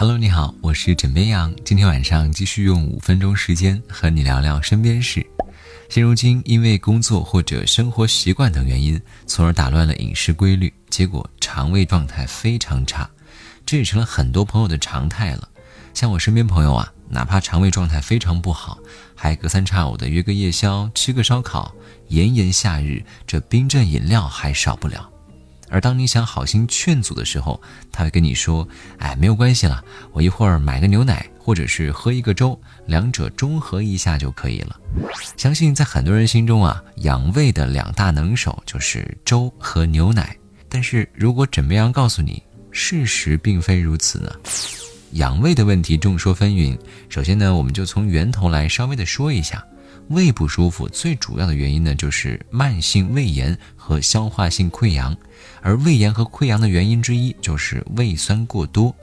Hello，你好，我是枕边羊。今天晚上继续用五分钟时间和你聊聊身边事。现如今，因为工作或者生活习惯等原因，从而打乱了饮食规律，结果肠胃状态非常差，这也成了很多朋友的常态了。像我身边朋友啊，哪怕肠胃状态非常不好，还隔三差五的约个夜宵，吃个烧烤。炎炎夏日，这冰镇饮料还少不了。而当你想好心劝阻的时候，他会跟你说：“哎，没有关系了，我一会儿买个牛奶，或者是喝一个粥，两者中和一下就可以了。”相信在很多人心中啊，养胃的两大能手就是粥和牛奶。但是如果枕边羊告诉你，事实并非如此呢？养胃的问题众说纷纭。首先呢，我们就从源头来稍微的说一下。胃不舒服最主要的原因呢，就是慢性胃炎和消化性溃疡，而胃炎和溃疡的原因之一就是胃酸过多。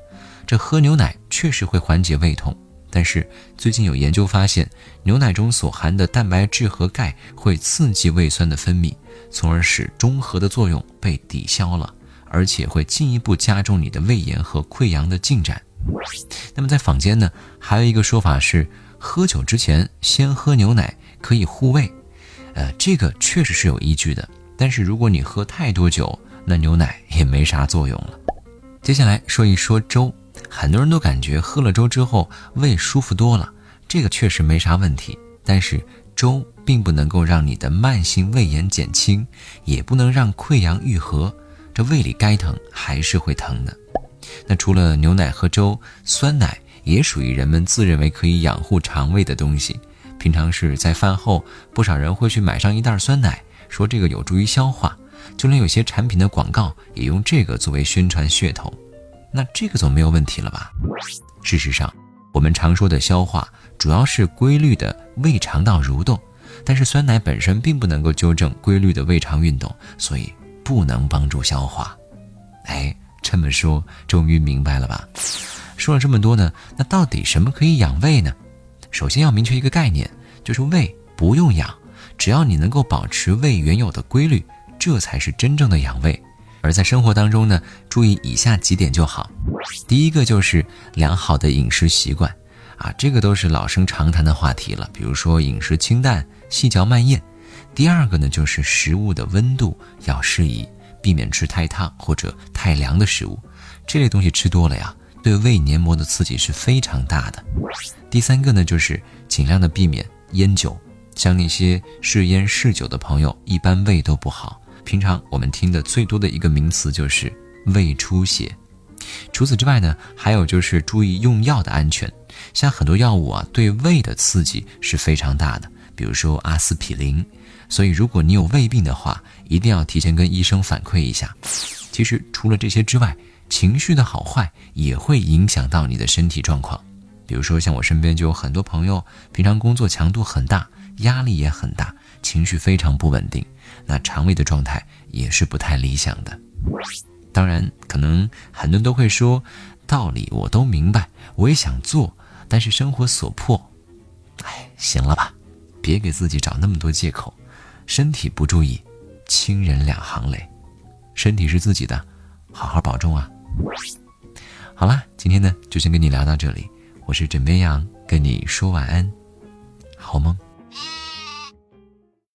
这喝牛奶确实会缓解胃痛，但是最近有研究发现，牛奶中所含的蛋白质和钙会刺激胃酸的分泌，从而使中和的作用被抵消了，而且会进一步加重你的胃炎和溃疡的进展。那么在坊间呢，还有一个说法是。喝酒之前先喝牛奶可以护胃，呃，这个确实是有依据的。但是如果你喝太多酒，那牛奶也没啥作用了。接下来说一说粥，很多人都感觉喝了粥之后胃舒服多了，这个确实没啥问题。但是粥并不能够让你的慢性胃炎减轻，也不能让溃疡愈合，这胃里该疼还是会疼的。那除了牛奶和粥，酸奶。也属于人们自认为可以养护肠胃的东西。平常是在饭后，不少人会去买上一袋酸奶，说这个有助于消化。就连有些产品的广告也用这个作为宣传噱头。那这个总没有问题了吧？事实上，我们常说的消化主要是规律的胃肠道蠕动，但是酸奶本身并不能够纠正规律的胃肠运动，所以不能帮助消化。哎，这么说终于明白了吧？说了这么多呢，那到底什么可以养胃呢？首先要明确一个概念，就是胃不用养，只要你能够保持胃原有的规律，这才是真正的养胃。而在生活当中呢，注意以下几点就好。第一个就是良好的饮食习惯，啊，这个都是老生常谈的话题了，比如说饮食清淡、细嚼慢咽。第二个呢，就是食物的温度要适宜，避免吃太烫或者太凉的食物，这类东西吃多了呀。对胃黏膜的刺激是非常大的。第三个呢，就是尽量的避免烟酒，像那些嗜烟嗜酒的朋友，一般胃都不好。平常我们听的最多的一个名词就是胃出血。除此之外呢，还有就是注意用药的安全，像很多药物啊，对胃的刺激是非常大的，比如说阿司匹林。所以如果你有胃病的话，一定要提前跟医生反馈一下。其实除了这些之外，情绪的好坏也会影响到你的身体状况，比如说像我身边就有很多朋友，平常工作强度很大，压力也很大，情绪非常不稳定，那肠胃的状态也是不太理想的。当然，可能很多人都会说，道理我都明白，我也想做，但是生活所迫，哎，行了吧，别给自己找那么多借口，身体不注意，亲人两行泪，身体是自己的，好好保重啊。好啦，今天呢就先跟你聊到这里。我是枕边羊，跟你说晚安，好梦。